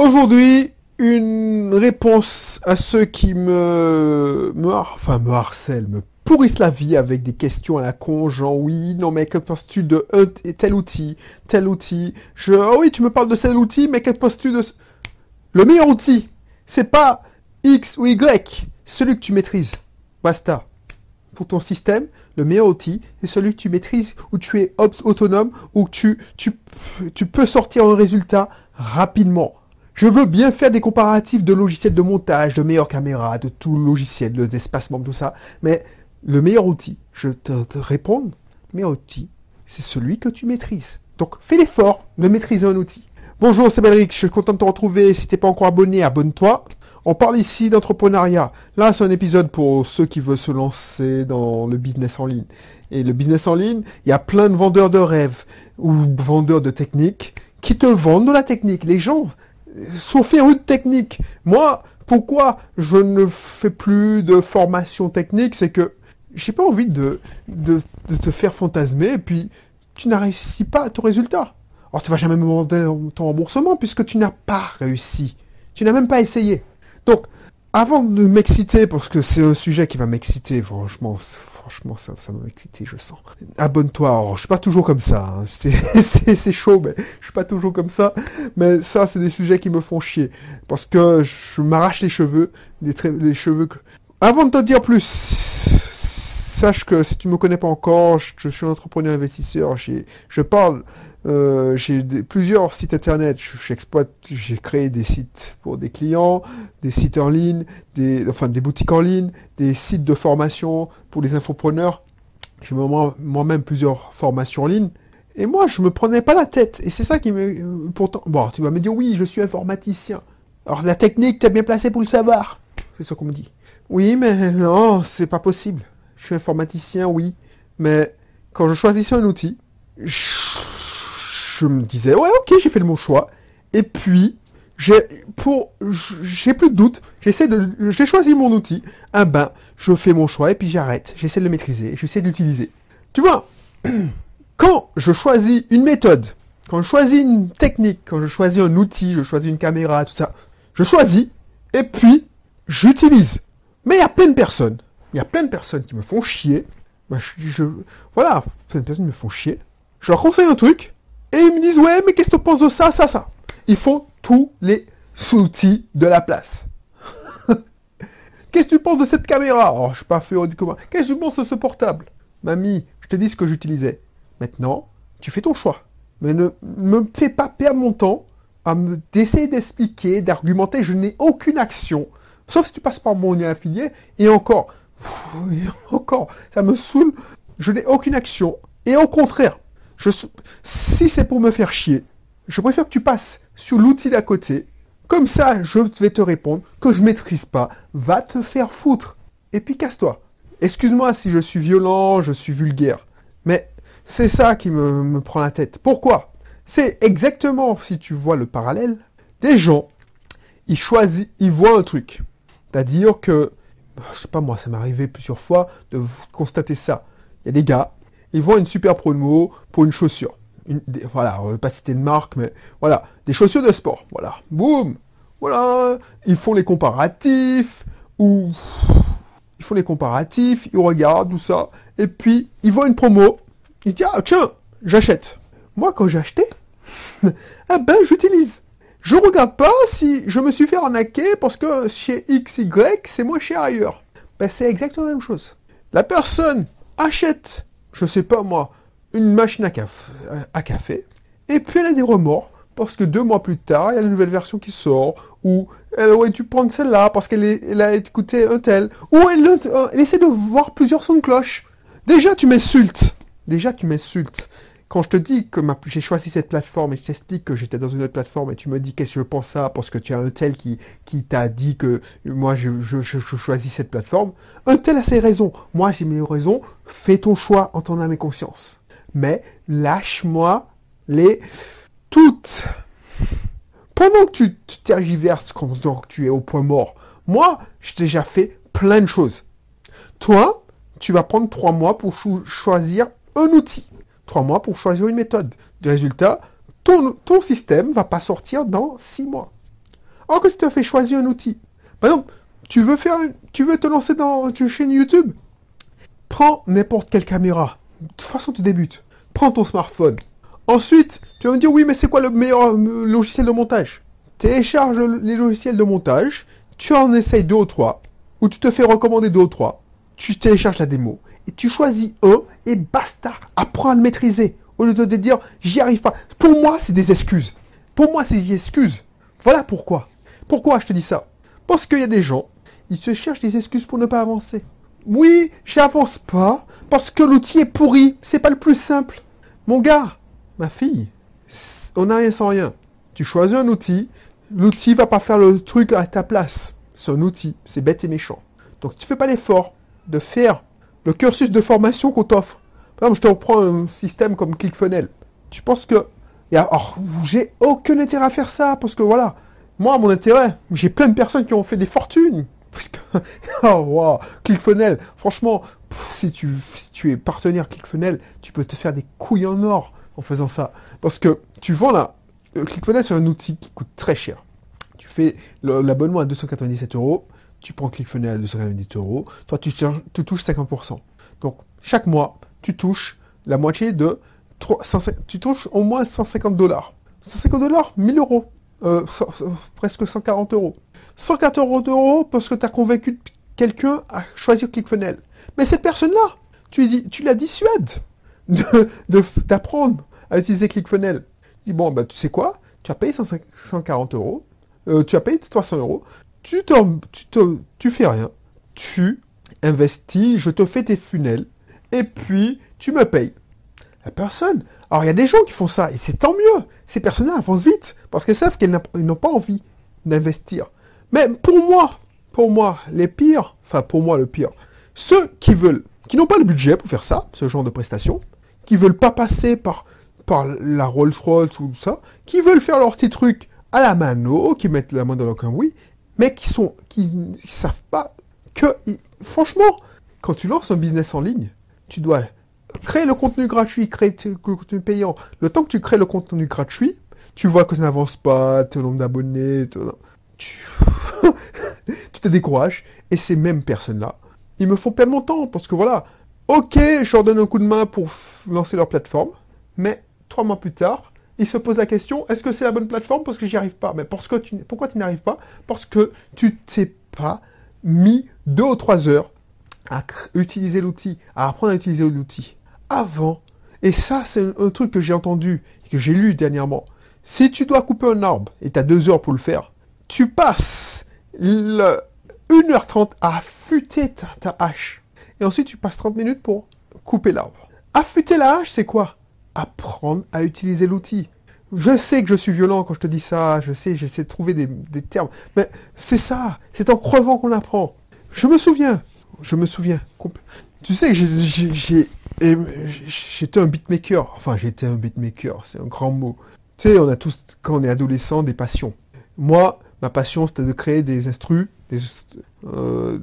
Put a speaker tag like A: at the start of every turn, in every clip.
A: Aujourd'hui, une réponse à ceux qui me, me, enfin, me harcèlent, me pourrissent la vie avec des questions à la con, genre oui, non mais que penses-tu de un, tel outil, tel outil? Je, oh oui, tu me parles de tel outil, mais que penses-tu de... Le meilleur outil, c'est pas X ou Y, celui que tu maîtrises. Basta. Pour ton système, le meilleur outil, c'est celui que tu maîtrises, où tu es autonome, où tu, tu, tu peux sortir un résultat rapidement. Je veux bien faire des comparatifs de logiciels de montage, de meilleures caméras, de tout logiciel, d'espacement, tout ça. Mais le meilleur outil, je te, réponds, le meilleur outil, c'est celui que tu maîtrises. Donc fais l'effort de maîtriser un outil. Bonjour, c'est Belric, je suis content de te retrouver. Si t'es pas encore abonné, abonne-toi. On parle ici d'entrepreneuriat. Là, c'est un épisode pour ceux qui veulent se lancer dans le business en ligne. Et le business en ligne, il y a plein de vendeurs de rêves ou vendeurs de techniques qui te vendent de la technique. Les gens, férus de technique. Moi, pourquoi je ne fais plus de formation technique, c'est que j'ai pas envie de, de, te faire fantasmer et puis tu n'as réussi pas à ton résultat. Alors tu vas jamais me demander ton remboursement puisque tu n'as pas réussi. Tu n'as même pas essayé. Donc, avant de m'exciter, parce que c'est un sujet qui va m'exciter, franchement, franchement, ça, ça m'a excité, je sens. Abonne-toi. Je suis pas toujours comme ça. Hein. C'est chaud, mais je suis pas toujours comme ça. Mais ça, c'est des sujets qui me font chier. Parce que je m'arrache les cheveux. Les, les cheveux que... Avant de te dire plus, sache que si tu me connais pas encore, je, suis un entrepreneur investisseur. Je parle euh, j'ai plusieurs sites internet. J'exploite, j'ai créé des sites pour des clients, des sites en ligne, des, enfin des boutiques en ligne, des sites de formation pour les infopreneurs. J'ai moi-même plusieurs formations en ligne. Et moi, je me prenais pas la tête. Et c'est ça qui me, pourtant, bon, tu vas me dire, oui, je suis informaticien. Alors, la technique, tu es bien placé pour le savoir. C'est ça qu'on me dit. Oui, mais non, c'est pas possible. Je suis informaticien, oui. Mais quand je choisissais un outil, je me disais, ouais, ok, j'ai fait le bon choix. Et puis, j'ai, pour, j'ai plus de doute. J'essaie de, j'ai choisi mon outil. Un bain, je fais mon choix et puis j'arrête. J'essaie de le maîtriser. J'essaie de l'utiliser. Tu vois, quand je choisis une méthode, quand je choisis une technique, quand je choisis un outil, je choisis une caméra, tout ça, je choisis et puis j'utilise. Mais il y a plein de personnes. Il y a plein de personnes qui me font chier. Voilà, plein de personnes me font chier. Je leur conseille un truc. Et ils me disent, ouais, mais qu'est-ce que tu penses de ça, ça, ça? Ils font tous les outils de la place. qu'est-ce que tu penses de cette caméra? Oh, je suis pas fait du commun. Qu'est-ce que tu penses de ce portable? Mamie, je te dis ce que j'utilisais. Maintenant, tu fais ton choix. Mais ne me fais pas perdre mon temps à me d'essayer d'expliquer, d'argumenter. Je n'ai aucune action. Sauf si tu passes par mon lien affilié. Et encore, encore, ça me saoule. Je n'ai aucune action. Et au contraire, si c'est pour me faire chier, je préfère que tu passes sur l'outil d'à côté. Comme ça, je vais te répondre que je maîtrise pas. Va te faire foutre. Et puis casse-toi. Excuse-moi si je suis violent, je suis vulgaire. Mais c'est ça qui me, me prend la tête. Pourquoi? C'est exactement, si tu vois le parallèle, des gens, ils choisissent, ils voient un truc. C'est-à-dire que, je sais pas moi, ça m'est arrivé plusieurs fois de constater ça. Il y a des gars, ils voient une super promo pour une chaussure. voilà, on ne pas citer de marque, mais voilà, des chaussures de sport. Voilà, boum, voilà, ils font les comparatifs, ou ils font les comparatifs, ils regardent tout ça, et puis ils voient une promo, ils disent ah tiens, j'achète. Moi quand j'ai acheté, eh ben j'utilise. Je regarde pas si je me suis fait arnaquer parce que chez XY c'est moins cher ailleurs. Ben c'est exactement la même chose. La personne achète je sais pas moi, une machine à café, à café, et puis elle a des remords, parce que deux mois plus tard, il y a une nouvelle version qui sort, ou elle aurait dû prendre celle-là parce qu'elle elle a écouté un tel, ou elle, euh, elle, essaie de voir plusieurs sons de cloche. Déjà, tu m'insultes. Déjà, tu m'insultes quand je te dis que j'ai choisi cette plateforme et je t'explique que j'étais dans une autre plateforme et tu me dis qu'est-ce que je pense ça parce que tu as un tel qui, t'a dit que moi je, je, choisis cette plateforme, un tel a ses raisons. Moi j'ai mes raisons. Fais ton choix en ton âme et conscience. Mais lâche-moi les toutes. Pendant que tu, tergiverses quand tu es au point mort, moi j'ai déjà fait plein de choses. Toi, tu vas prendre trois mois pour choisir un outil trois mois pour choisir une méthode. De résultat, ton, ton système va pas sortir dans six mois. Alors que si tu as fait choisir un outil. Par exemple, tu veux faire, tu veux te lancer dans une chaîne YouTube. Prends n'importe quelle caméra. De toute façon, tu débutes. Prends ton smartphone. Ensuite, tu vas me dire, oui, mais c'est quoi le meilleur euh, logiciel de montage? Télécharge les logiciels de montage, tu en essayes deux ou trois, ou tu te fais recommander deux ou trois, tu télécharges la démo, et tu choisis un, et basta, apprends à le maîtriser, au lieu de te dire, j'y arrive pas. Pour moi, c'est des excuses. Pour moi, c'est des excuses. Voilà pourquoi. Pourquoi je te dis ça? Parce qu'il y a des gens, ils se cherchent des excuses pour ne pas avancer. Oui, j'avance pas, parce que l'outil est pourri, c'est pas le plus simple. Mon gars, ma fille, on n'a rien sans rien. Tu choisis un outil, l'outil va pas faire le truc à ta place. C'est un outil, c'est bête et méchant. Donc tu fais pas l'effort de faire le cursus de formation qu'on t'offre. Par exemple, je te reprends un système comme ClickFunnels. Tu penses que... Alors, j'ai aucun intérêt à faire ça, parce que voilà, moi, mon intérêt, j'ai plein de personnes qui ont fait des fortunes. oh, wow, ClickFunnels, franchement, si, tu, si tu es partenaire ClickFunnels, tu peux te faire des couilles en or en faisant ça. Parce que tu vends là, euh, ClickFunnels, c'est un outil qui coûte très cher. Tu fais l'abonnement à 297 euros, tu prends ClickFunnels à 297 euros, toi tu, tu touches 50%. Donc chaque mois, tu touches la moitié de 3, tu touches au moins 150 dollars. 150 dollars, 1000 euros. Euh, presque 140 euros. 140 euros parce que tu as convaincu quelqu'un à choisir ClickFunnels. Mais cette personne-là, tu, tu la dissuades d'apprendre à utiliser ClickFunnels. Dis, bon, bah, tu sais quoi? Tu as payé 140 euros, euh, tu as payé 300 euros, tu, tu, tu fais rien, tu investis, je te fais tes funnels, et puis tu me payes. La personne. Alors il y a des gens qui font ça, et c'est tant mieux. Ces personnes-là avancent vite, parce qu'elles savent qu'elles n'ont pas envie d'investir. Mais pour moi, pour moi, les pires, enfin pour moi le pire, ceux qui veulent, qui n'ont pas le budget pour faire ça, ce genre de prestations, qui veulent pas passer par, par la Rolls-Royce ou tout ça, qui veulent faire leur petit truc à la mano, qui mettent la main dans le cambouis, mais qui sont, qui savent pas que, franchement, quand tu lances un business en ligne, tu dois créer le contenu gratuit, créer le contenu payant. Le temps que tu crées le contenu gratuit, tu vois que ça n'avance pas, ton nombre d'abonnés, tu... tu te décourages. Et ces mêmes personnes-là, ils me font perdre mon temps parce que voilà, ok, je leur donne un coup de main pour lancer leur plateforme, mais trois mois plus tard, ils se posent la question, est-ce que c'est la bonne plateforme? Parce que j'y arrive pas Mais parce que tu, pourquoi tu n'y arrives pas? Parce que tu t'es pas mis deux ou trois heures à utiliser l'outil, à apprendre à utiliser l'outil avant. Et ça, c'est un, truc que j'ai entendu, que j'ai lu dernièrement. Si tu dois couper un arbre et tu as deux heures pour le faire, tu passes le 1h30 à affûter ta, hache. Et ensuite, tu passes 30 minutes pour couper l'arbre. Affûter la hache, c'est quoi? Apprendre à utiliser l'outil. Je sais que je suis violent quand je te dis ça, je sais, j'essaie de trouver des, termes, mais c'est ça, c'est en crevant qu'on apprend. Je me souviens, je me souviens. Tu sais que j'étais un beatmaker. Enfin, j'étais un beatmaker, c'est un grand mot. Tu sais, on a tous, quand on est adolescent, des passions. Moi, ma passion, c'était de créer des instrus, des, euh,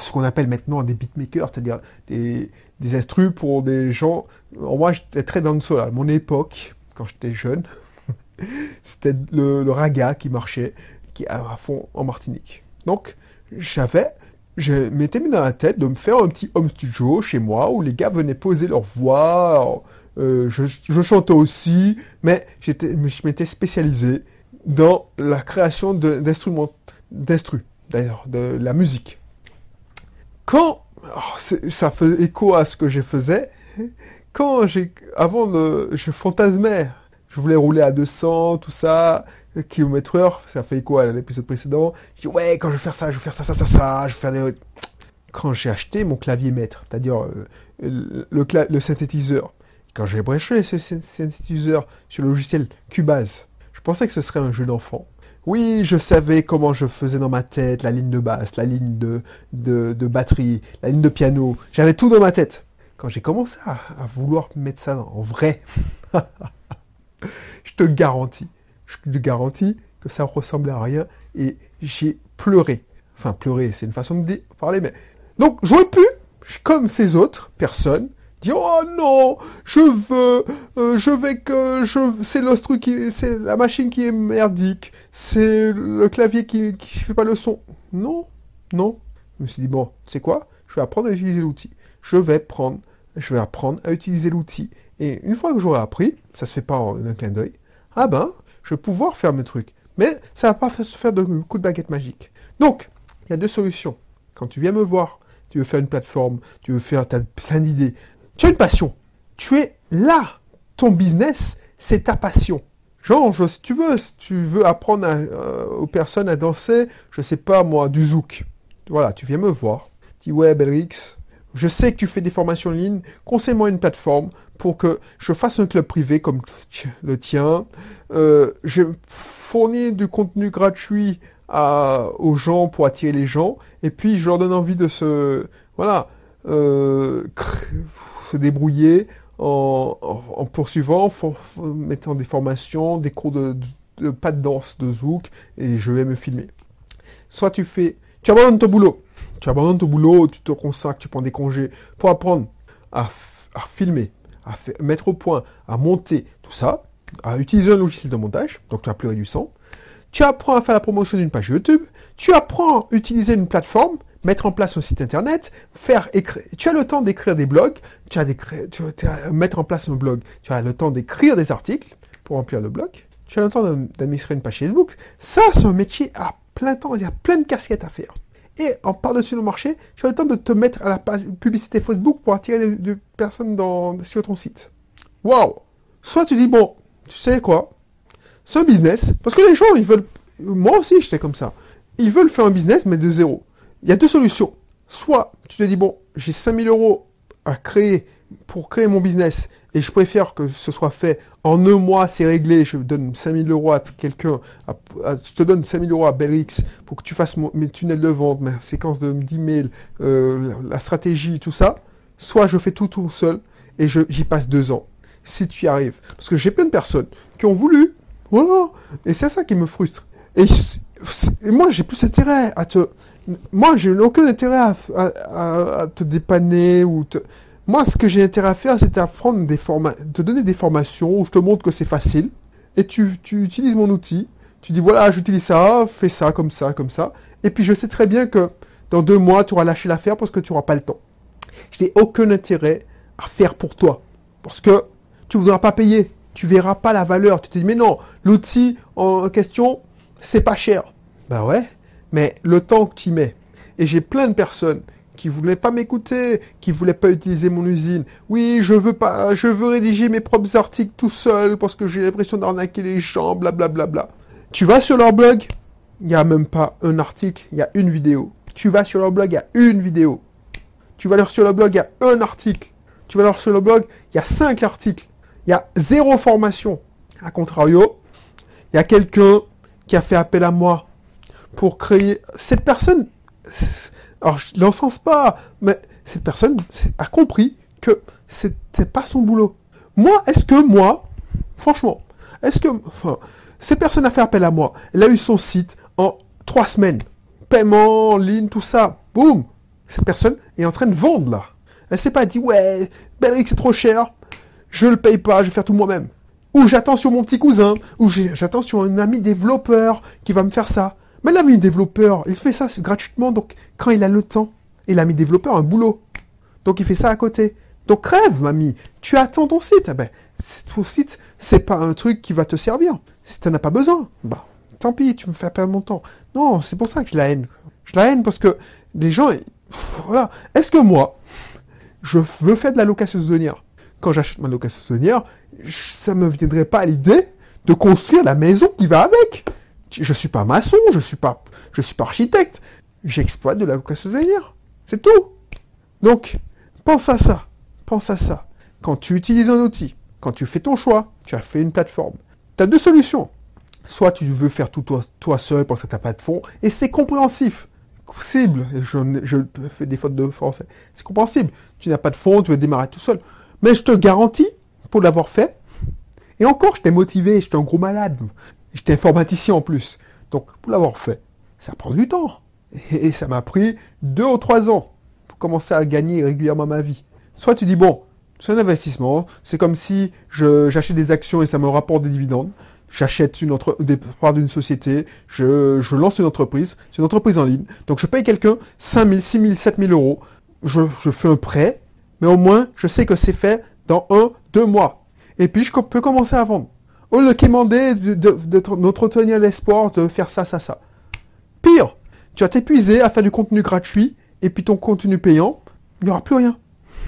A: ce qu'on appelle maintenant des beatmakers, c'est-à-dire des, des instrus pour des gens. moi, j'étais très dans le sol. À mon époque, quand j'étais jeune, c'était le, le, raga qui marchait, qui à fond en Martinique. Donc, j'avais je m'étais mis dans la tête de me faire un petit home studio chez moi où les gars venaient poser leur voix. Euh, je, chantais aussi, mais je m'étais spécialisé dans la création d'instruments, d'instru, d'ailleurs, de la musique. Quand, oh, ça fait écho à ce que je faisais, quand j'ai, avant de, je fantasmais, je voulais rouler à 200, tout ça, km heure, ça fait quoi à l'épisode précédent. Je dis ouais, quand je vais faire ça, je vais faire ça, ça, ça, ça, je vais faire des... Quand j'ai acheté mon clavier maître, c'est-à-dire euh, le, le, synthétiseur, quand j'ai branché ce synthétiseur sur le logiciel Cubase, pensais que ce serait un jeu d'enfant. Oui, je savais comment je faisais dans ma tête la ligne de basse, la ligne de, batterie, la ligne de piano. J'avais tout dans ma tête. Quand j'ai commencé à, à vouloir mettre ça en vrai, je te garantis, je te garantis que ça ressemblait à rien et j'ai pleuré. Enfin, pleurer, c'est une façon de parler, mais... Donc, j'aurais pu, comme ces autres personnes, oh non, je veux, euh, je vais que je, c'est le truc qui, c'est la machine qui est merdique, c'est le clavier qui, qui fait pas le son. Non, non. Je me suis dit bon, c'est quoi Je vais apprendre à utiliser l'outil. Je vais prendre, je vais apprendre à utiliser l'outil. Et une fois que j'aurai appris, ça se fait pas en un clin d'œil. Ah ben, je vais pouvoir faire mes trucs. Mais ça va pas se faire de coup de baguette magique. Donc, il y a deux solutions. Quand tu viens me voir, tu veux faire une plateforme, tu veux faire, as plein d'idées. Tu as une passion. Tu es là. Ton business, c'est ta passion. Genre, si tu veux, si tu veux apprendre euh, aux personnes à danser, je sais pas moi, du zouk. Voilà, tu viens me voir. Tu dis, ouais, Belrix, je sais que tu fais des formations en ligne, conseille-moi une plateforme pour que je fasse un club privé comme le tien. Euh, je fournis du contenu gratuit aux gens pour attirer les gens, et puis je leur donne envie de se, voilà, euh, se débrouiller en, poursuivant, en mettant des formations, des cours de, pas de danse, de zouk, et je vais me filmer. Soit tu fais, tu abandonnes ton boulot, tu abandonnes ton boulot, tu te consacres, tu prends des congés pour apprendre à, filmer, à mettre au point, à monter, tout ça, à utiliser un logiciel de montage, donc tu as pleurer du sang. Tu apprends à faire la promotion d'une page YouTube, tu apprends à utiliser une plateforme, mettre en place un site internet, faire écrire. Tu as le temps d'écrire des blogs, tu as, tu as mettre en place un blog, tu as le temps d'écrire des articles pour remplir le blog, tu as le temps d'administrer une page Facebook. Ça, c'est un métier à plein temps, il y a plein de casquettes à faire. Et en par-dessus le marché, tu as le temps de te mettre à la page publicité Facebook pour attirer des, personnes dans, sur ton site. Waouh Soit tu dis, bon, tu sais quoi? C'est un business. Parce que les gens, ils veulent... Moi aussi, j'étais comme ça. Ils veulent faire un business, mais de zéro. Il y a deux solutions. Soit tu te dis, bon, j'ai 5000 euros à créer pour créer mon business et je préfère que ce soit fait en un mois, c'est réglé, je donne 5000 euros à quelqu'un, je te donne 5000 euros à Belrix pour que tu fasses mes tunnels de vente, ma séquence de 10 mails, euh, la stratégie, tout ça. Soit je fais tout tout seul et j'y passe deux ans. Si tu y arrives. Parce que j'ai plein de personnes qui ont voulu. Voilà. Et c'est ça qui me frustre. Et moi, j'ai plus intérêt à te moi, j'ai aucun intérêt à, te dépanner ou te... Moi, ce que j'ai intérêt à faire, c'est d'apprendre des formations, te donner des formations où je te montre que c'est facile. Et tu, utilises mon outil. Tu dis, voilà, j'utilise ça, fais ça, comme ça, comme ça. Et puis, je sais très bien que dans deux mois, tu auras lâché l'affaire parce que tu n'auras pas le temps. Je n'ai aucun intérêt à faire pour toi. Parce que tu ne voudras pas payer. Tu verras pas la valeur. Tu te dis, mais non, l'outil en question, c'est pas cher. Ben ouais, mais le temps que tu mets, et j'ai plein de personnes qui voulaient pas m'écouter, qui voulaient pas utiliser mon usine. Oui, je veux pas, je veux rédiger mes propres articles tout seul parce que j'ai l'impression d'arnaquer les gens, blablabla. Bla, bla, bla. Tu vas sur leur blog, il n'y a même pas un article, il y a une vidéo. Tu vas sur leur blog, il y a une vidéo. Tu vas leur sur leur blog, il y a un article. Tu vas leur sur leur blog, il y a cinq articles. Il y a zéro formation. A contrario, il y a quelqu'un qui a fait appel à moi pour créer. Cette personne, alors je l'encense pas, mais cette personne a compris que c'était pas son boulot. Moi, est-ce que moi, franchement, est-ce que, cette personne a fait appel à moi. Elle a eu son site en trois semaines. Paiement en ligne, tout ça. Boum. Cette personne est en train de vendre là. Elle s'est pas dit, ouais, Belric c'est trop cher. Je le paye pas, je vais faire tout moi-même. Ou j'attends sur mon petit cousin. Ou j'attends sur un ami développeur qui va me faire ça. Mais l'ami développeur, il fait ça gratuitement, donc quand il a le temps. Et l'ami développeur un boulot. Donc il fait ça à côté. Donc rêve, mamie. Tu attends ton site. Eh ben, ton site, c'est pas un truc qui va te servir. Si tu n'en as pas besoin, bah, tant pis, tu me fais perdre mon temps. Non, c'est pour ça que je la haine. Je la haine parce que les gens, voilà. Est-ce que moi, je veux faire de la location saisonnière? Quand j'achète ma location saisonnière, ça me viendrait pas à l'idée de construire la maison qui va avec. Je suis pas maçon, je suis pas, je suis pas architecte. J'exploite de la saisonnière. C'est tout. Donc, pense à ça. Pense à ça. Quand tu utilises un outil, quand tu fais ton choix, tu as fait une plateforme. Tu as deux solutions. Soit tu veux faire tout toi, seul parce que tu n'as pas de fonds, et c'est compréhensif. Possible. Je, je fais des fautes de français. C'est compréhensible. Tu n'as pas de fonds, tu veux démarrer tout seul. Mais je te garantis, pour l'avoir fait, et encore, je t'ai motivé, j'étais un gros malade. J'étais informaticien en plus. Donc, pour l'avoir fait, ça prend du temps. Et ça m'a pris deux ou trois ans pour commencer à gagner régulièrement ma vie. Soit tu dis, bon, C'est un investissement. C'est comme si j'achète des actions et ça me rapporte des dividendes. J'achète une entre, des parts d'une société, je, lance une entreprise, c'est une entreprise en ligne. Donc je paye quelqu'un 5 000, 6 000, 7 000 euros. Je, fais un prêt, mais au moins je sais que c'est fait dans un, deux mois. Et puis je peux commencer à vendre. Au lieu de quémander, de, de, de- l'espoir de faire ça, ça, ça. Pire, tu vas t'épuiser à faire du contenu gratuit et puis ton contenu payant, il n'y aura plus rien.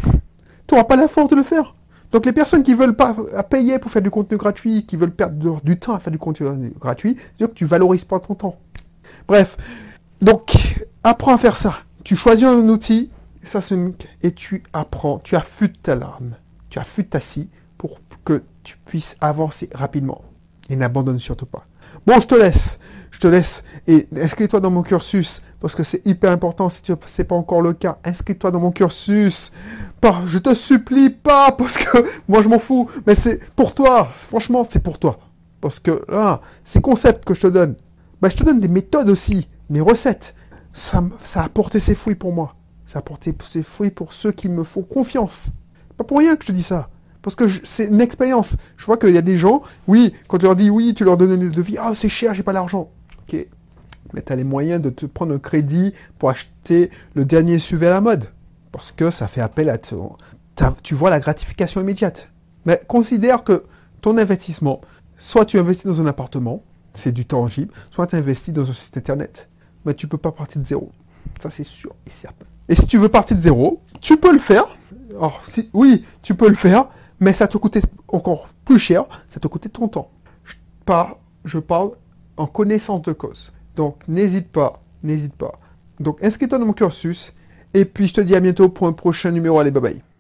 A: Tu n'auras pas la force de le faire. Donc les personnes qui veulent pas payer pour faire du contenu gratuit, qui veulent perdre du temps à faire du contenu gratuit, c'est-à-dire que tu valorises pas ton temps. Bref, donc apprends à faire ça. Tu choisis un outil, ça c'est une- et tu apprends, tu affûtes ta larme, tu affûtes ta scie que tu puisses avancer rapidement. Et n'abandonne surtout pas. Bon, je te laisse. Je te laisse. Et inscris-toi dans mon cursus, parce que c'est hyper important si tu c'est pas encore le cas. Inscris-toi dans mon cursus. Je te supplie pas, parce que moi je m'en fous. Mais c'est pour toi. Franchement, c'est pour toi. Parce que là, ces concepts que je te donne, bah, je te donne des méthodes aussi, mes recettes. Ça, ça a apporté ses fruits pour moi. Ça a apporté ses fruits pour ceux qui me font confiance. Pas pour rien que je dis ça. Parce que c'est une expérience. Je vois qu'il y a des gens, oui, quand tu leur dis oui, tu leur donnes une devis, ah c'est cher, j'ai pas l'argent. Ok. Mais tu as les moyens de te prendre un crédit pour acheter le dernier SUV à la mode. Parce que ça fait appel à ton... Tu vois la gratification immédiate. Mais considère que ton investissement, soit tu investis dans un appartement, c'est du tangible, soit tu investis dans un site internet. Mais tu peux pas partir de zéro. Ça, c'est sûr et certain. Et si tu veux partir de zéro, tu peux le faire. Alors, si, oui, tu peux le faire, mais ça te coûtait encore plus cher, ça te coûtait ton temps. Je parle, je parle en connaissance de cause. Donc, n'hésite pas, n'hésite pas. Donc, inscris-toi dans mon cursus, et puis je te dis à bientôt pour un prochain numéro. Allez, bye bye.